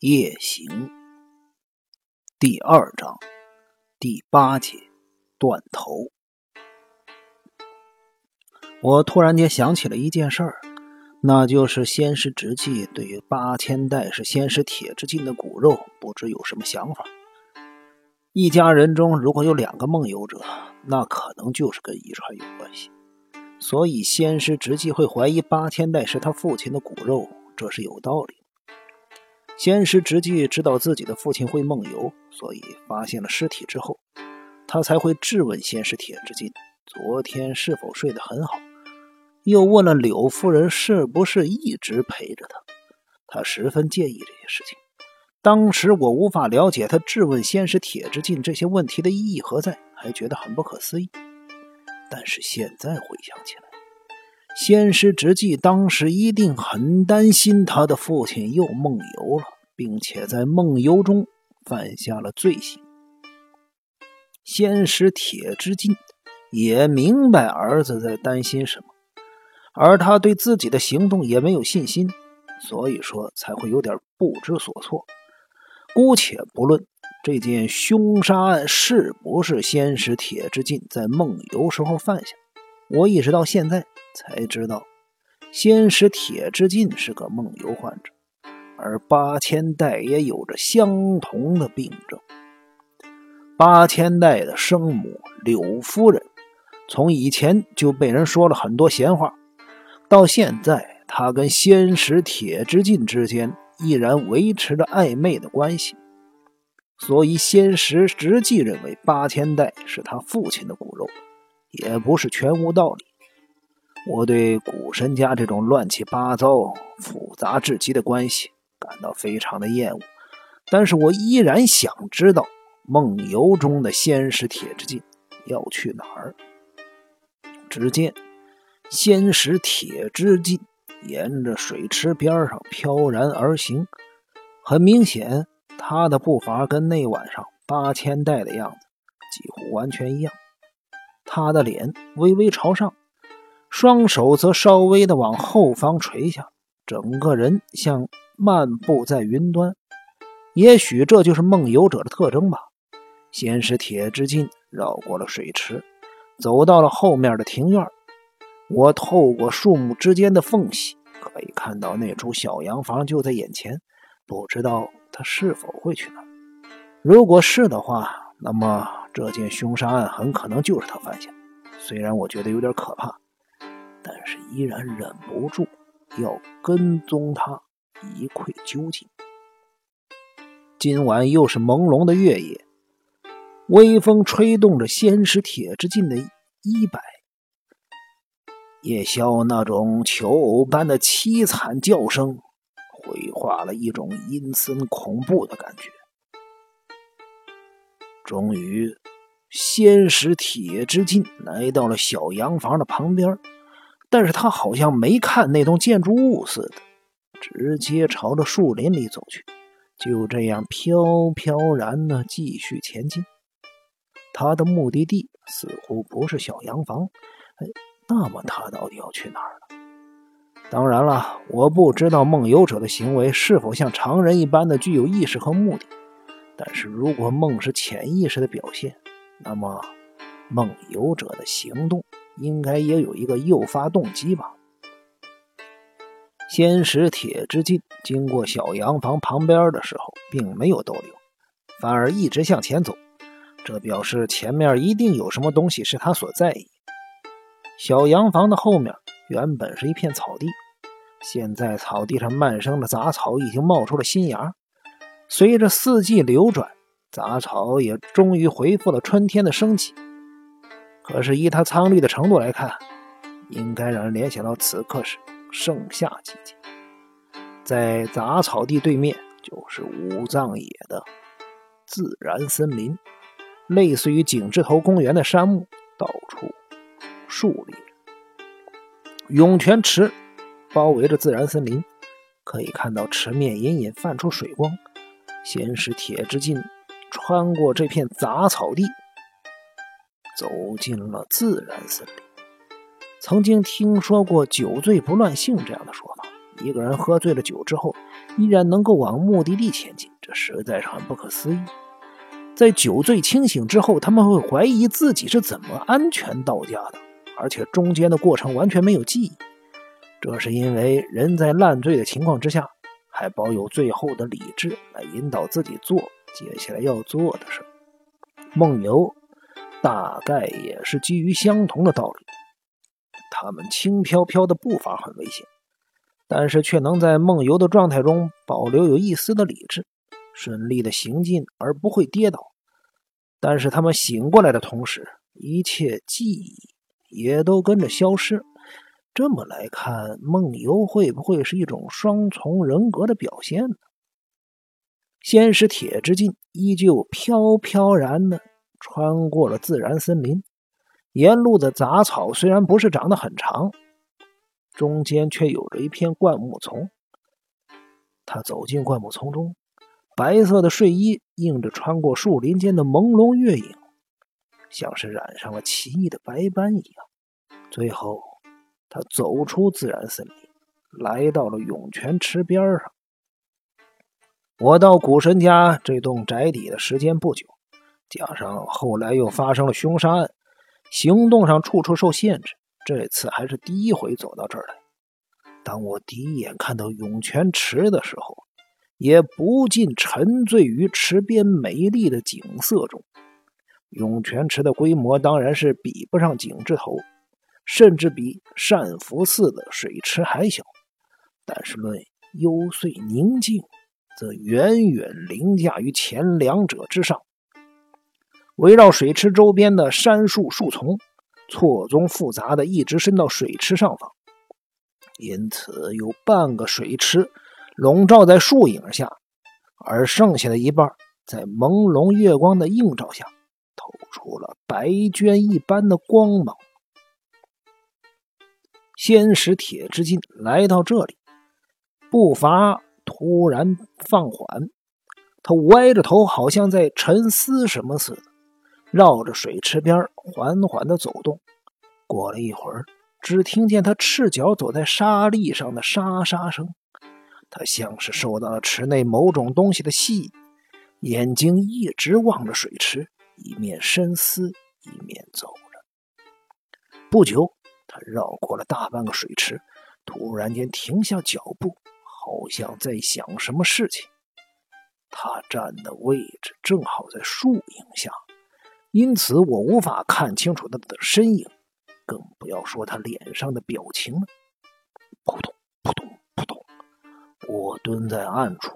夜行第二章第八节断头。我突然间想起了一件事儿，那就是仙师直纪对于八千代是仙师铁之进的骨肉，不知有什么想法。一家人中如果有两个梦游者，那可能就是跟遗传有关系。所以仙师直纪会怀疑八千代是他父亲的骨肉，这是有道理。仙师直纪知道自己的父亲会梦游，所以发现了尸体之后，他才会质问仙师铁之进昨天是否睡得很好，又问了柳夫人是不是一直陪着他。他十分介意这些事情。当时我无法了解他质问仙师铁之进这些问题的意义何在，还觉得很不可思议。但是现在回想起来，仙师直纪当时一定很担心他的父亲又梦游了，并且在梦游中犯下了罪行。仙师铁之进也明白儿子在担心什么，而他对自己的行动也没有信心，所以说才会有点不知所措。姑且不论这件凶杀案是不是仙师铁之进在梦游时候犯下，我一直到现在。才知道，仙师铁之进是个梦游患者，而八千代也有着相同的病症。八千代的生母柳夫人，从以前就被人说了很多闲话，到现在，她跟仙师铁之进之间依然维持着暧昧的关系，所以仙石直纪认为八千代是他父亲的骨肉，也不是全无道理。我对古神家这种乱七八糟、复杂至极的关系感到非常的厌恶，但是我依然想知道梦游中的仙石铁之进要去哪儿。只见仙石铁之进沿着水池边上飘然而行，很明显，他的步伐跟那晚上八千代的样子几乎完全一样。他的脸微微朝上。双手则稍微的往后方垂下，整个人像漫步在云端。也许这就是梦游者的特征吧。先是铁之进绕过了水池，走到了后面的庭院。我透过树木之间的缝隙，可以看到那处小洋房就在眼前。不知道他是否会去那？如果是的话，那么这件凶杀案很可能就是他犯下。虽然我觉得有点可怕。但是依然忍不住要跟踪他一窥究竟。今晚又是朦胧的月夜，微风吹动着仙石铁之进的衣摆，夜宵那种求偶般的凄惨叫声，绘画了一种阴森恐怖的感觉。终于，仙石铁之进来到了小洋房的旁边。但是他好像没看那栋建筑物似的，直接朝着树林里走去，就这样飘飘然的继续前进。他的目的地似乎不是小洋房，哎，那么他到底要去哪儿呢？当然了，我不知道梦游者的行为是否像常人一般的具有意识和目的，但是如果梦是潜意识的表现，那么梦游者的行动。应该也有一个诱发动机吧。先使铁之进经过小洋房旁边的时候，并没有逗留，反而一直向前走，这表示前面一定有什么东西是他所在意。小洋房的后面原本是一片草地，现在草地上漫生的杂草已经冒出了新芽，随着四季流转，杂草也终于恢复了春天的生机。可是，依它苍绿的程度来看，应该让人联想到此刻是盛夏季节。在杂草地对面，就是五藏野的自然森林，类似于景志头公园的杉木，到处树立着。涌泉池包围着自然森林，可以看到池面隐隐泛出水光。先是铁之进穿过这片杂草地。走进了自然森林。曾经听说过“酒醉不乱性”这样的说法。一个人喝醉了酒之后，依然能够往目的地前进，这实在是很不可思议。在酒醉清醒之后，他们会怀疑自己是怎么安全到家的，而且中间的过程完全没有记忆。这是因为人在烂醉的情况之下，还保有最后的理智来引导自己做接下来要做的事。梦游大概也是基于相同的道理。他们轻飘飘的步伐很危险，但是却能在梦游的状态中保留有一丝的理智，顺利的行进而不会跌倒。但是他们醒过来的同时，一切记忆也都跟着消失。这么来看，梦游会不会是一种双重人格的表现呢？先是铁之进依旧飘飘然的穿过了自然森林。沿路的杂草虽然不是长得很长，中间却有着一片灌木丛。他走进灌木丛中，白色的睡衣映着穿过树林间的朦胧月影，像是染上了奇异的白斑一样。最后，他走出自然森林，来到了涌泉池边上。我到古神家这栋宅邸的时间不久，加上后来又发生了凶杀案。行动上处处受限制，这次还是第一回走到这儿来。当我第一眼看到涌泉池的时候，也不禁沉醉于池边美丽的景色中。涌泉池的规模当然是比不上景之头，甚至比善福寺的水池还小，但是论幽邃宁静，则远远凌驾于前两者之上。围绕水池周边的杉树树丛错综复杂的，一直伸到水池上方，因此有半个水池笼罩在树影下，而剩下的一半在朦胧月光的映照下透出了白绢一般的光芒。先使铁之进来到这里，步伐突然放缓，他歪着头，好像在沉思什么似的。绕着水池边缓缓地走动，过了一会儿，只听见他赤脚走在沙砾上的沙沙声。他像是受到了池内某种东西的吸引，眼睛一直望着水池，一面深思，一面走着。不久，他绕过了大半个水池，突然间停下脚步，好像在想什么事情。他站的位置正好在树影下。因此，我无法看清楚他的身影，更不要说他脸上的表情了。扑通扑通扑通，我蹲在暗处，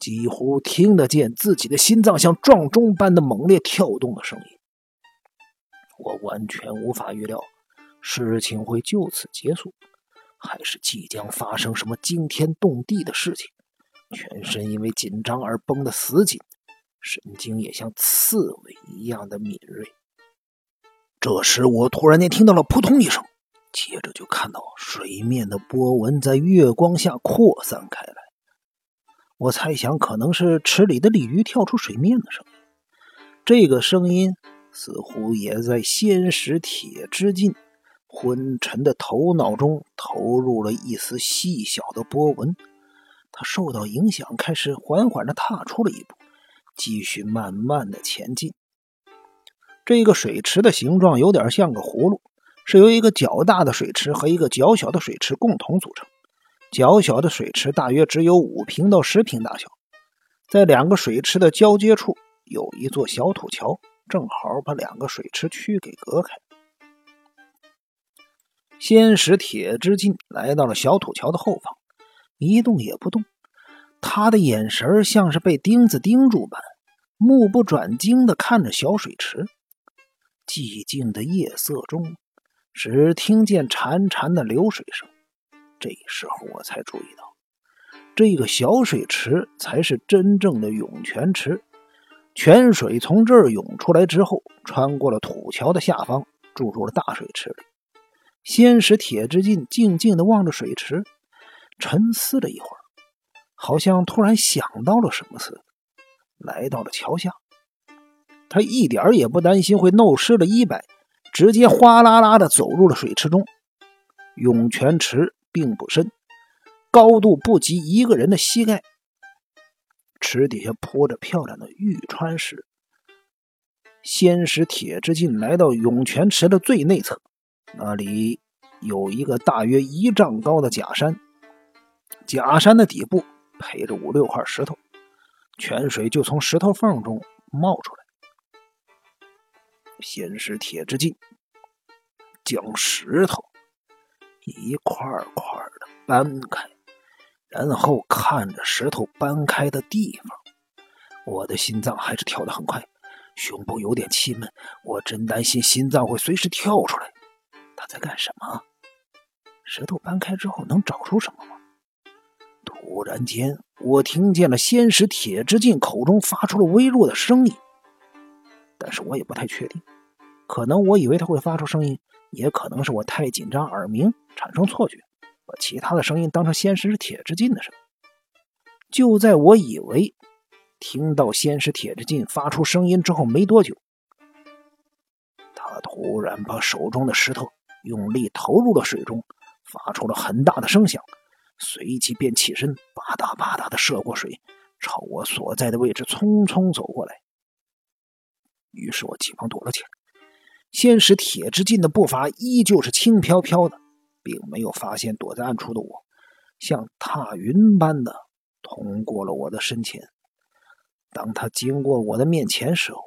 几乎听得见自己的心脏像撞钟般的猛烈跳动的声音。我完全无法预料事情会就此结束，还是即将发生什么惊天动地的事情。全身因为紧张而绷得死紧。神经也像刺猬一样的敏锐。这时，我突然间听到了扑通一声，接着就看到水面的波纹在月光下扩散开来。我猜想，可能是池里的鲤鱼跳出水面的声音。这个声音似乎也在仙石铁之进昏沉的头脑中投入了一丝细小的波纹。他受到影响，开始缓缓地踏出了一步。继续慢慢的前进。这个水池的形状有点像个葫芦，是由一个较大的水池和一个较小的水池共同组成。较小的水池大约只有五平到十平大小，在两个水池的交接处有一座小土桥，正好把两个水池区给隔开。先使铁之进来到了小土桥的后方，一动也不动。他的眼神像是被钉子钉住般，目不转睛地看着小水池。寂静的夜色中，只听见潺潺的流水声。这时候我才注意到，这个小水池才是真正的涌泉池。泉水从这儿涌出来之后，穿过了土桥的下方，注入了大水池里。先使铁之进静静地望着水池，沉思了一会儿。好像突然想到了什么似的，来到了桥下。他一点也不担心会弄湿了衣摆，直接哗啦啦的走入了水池中。涌泉池并不深，高度不及一个人的膝盖，池底下铺着漂亮的玉川石。先使铁之进来到涌泉池的最内侧，那里有一个大约一丈高的假山，假山的底部陪着五六块石头，泉水就从石头缝中冒出来。先是铁之进将石头一块块的搬开，然后看着石头搬开的地方，我的心脏还是跳得很快。胸部有点气闷，我真担心心脏会随时跳出来。他在干什么？石头搬开之后能找出什么？突然间，我听见了仙石铁之进口中发出了微弱的声音，但是我也不太确定。可能我以为他会发出声音，也可能是我太紧张耳鸣产生错觉，把其他的声音当成仙石铁之进的声音。就在我以为……听到先是铁之进发出声音之后没多久，他突然把手中的石头用力投入了水中，发出了很大的声响，随即便起身，吧嗒吧嗒的涉过水，朝我所在的位置匆匆走过来。于是我急忙躲了起来。先是铁之进的步伐依旧是轻飘飘的，并没有发现躲在暗处的我，像踏云般的通过了我的身前。当他经过我的面前时候，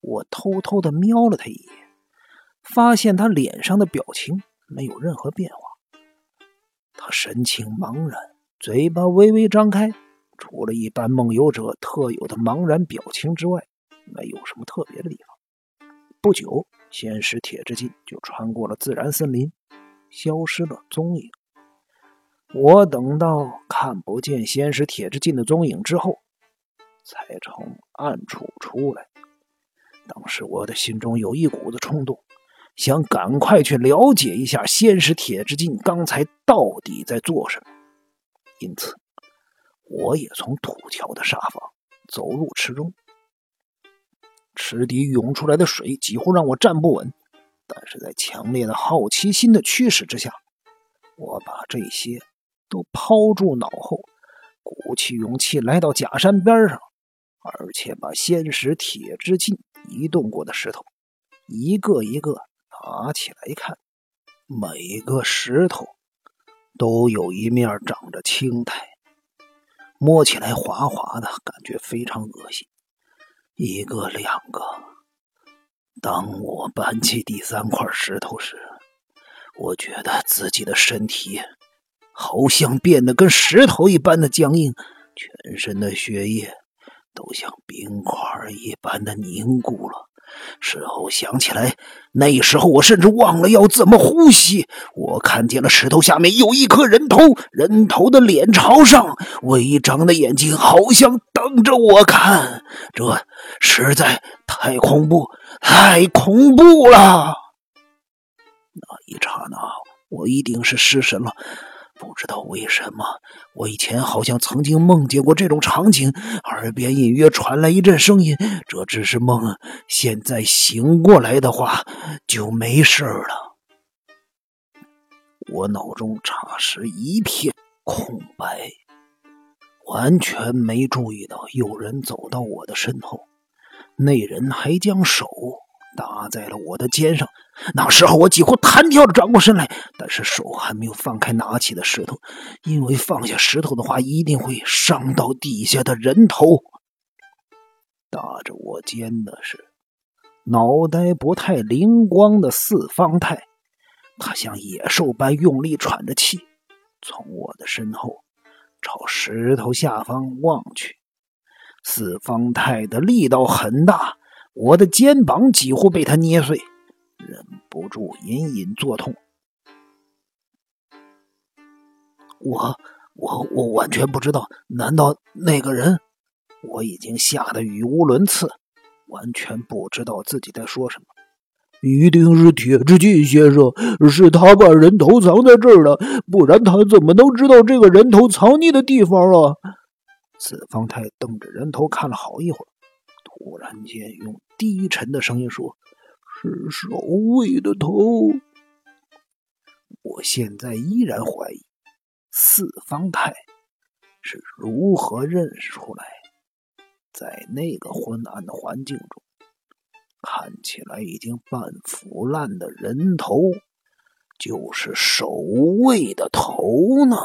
我偷偷的瞄了他一眼，发现他脸上的表情没有任何变化。他神情茫然，嘴巴微微张开，除了一般梦游者特有的茫然表情之外，没有什么特别的地方。不久，仙石铁之进就穿过了自然森林，消失了踪影。我等到看不见仙石铁之进的踪影之后。才从暗处出来。当时我的心中有一股子冲动，想赶快去了解一下仙石铁之进刚才到底在做什么。因此，我也从土桥的上方走入池中。池底涌出来的水几乎让我站不稳，但是在强烈的好奇心的驱使之下，我把这些都抛诸脑后，鼓起勇气来到假山边上。而且把仙石铁之进移动过的石头一个一个拿起来看，每个石头都有一面长着青苔，摸起来滑滑的，感觉非常恶心。一个两个，当我搬起第三块石头时，我觉得自己的身体好像变得跟石头一般的僵硬，全身的血液。都像冰块一般的凝固了。事后想起来，那时候我甚至忘了要怎么呼吸。我看见了石头下面有一颗人头，人头的脸朝上，微张的眼睛好像瞪着我看。这实在太恐怖，太恐怖了！那一刹那，我一定是失神了。不知道为什么，我以前好像曾经梦见过这种场景，耳边隐约传来一阵声音。这只是梦，现在醒过来的话就没事了。我脑中霎时一片空白，完全没注意到有人走到我的身后，那人还将手。搭在了我的肩上，那时候我几乎弹跳着转过身来，但是手还没有放开拿起的石头，因为放下石头的话一定会伤到地下的人头。搭着我肩的是脑袋不太灵光的四方太，他像野兽般用力喘着气，从我的身后朝石头下方望去。四方太的力道很大。我的肩膀几乎被他捏碎，忍不住隐隐作痛。我我我完全不知道，难道那个人？我已经吓得语无伦次，完全不知道自己在说什么。一定是铁之进先生，是他把人头藏在这儿了，不然他怎么能知道这个人头藏匿的地方啊？四方太瞪着人头看了好一会儿。突然间，用低沉的声音说：“是守卫的头。”我现在依然怀疑四方太是如何认识出来在那个昏暗的环境中，看起来已经半腐烂的人头，就是守卫的头呢。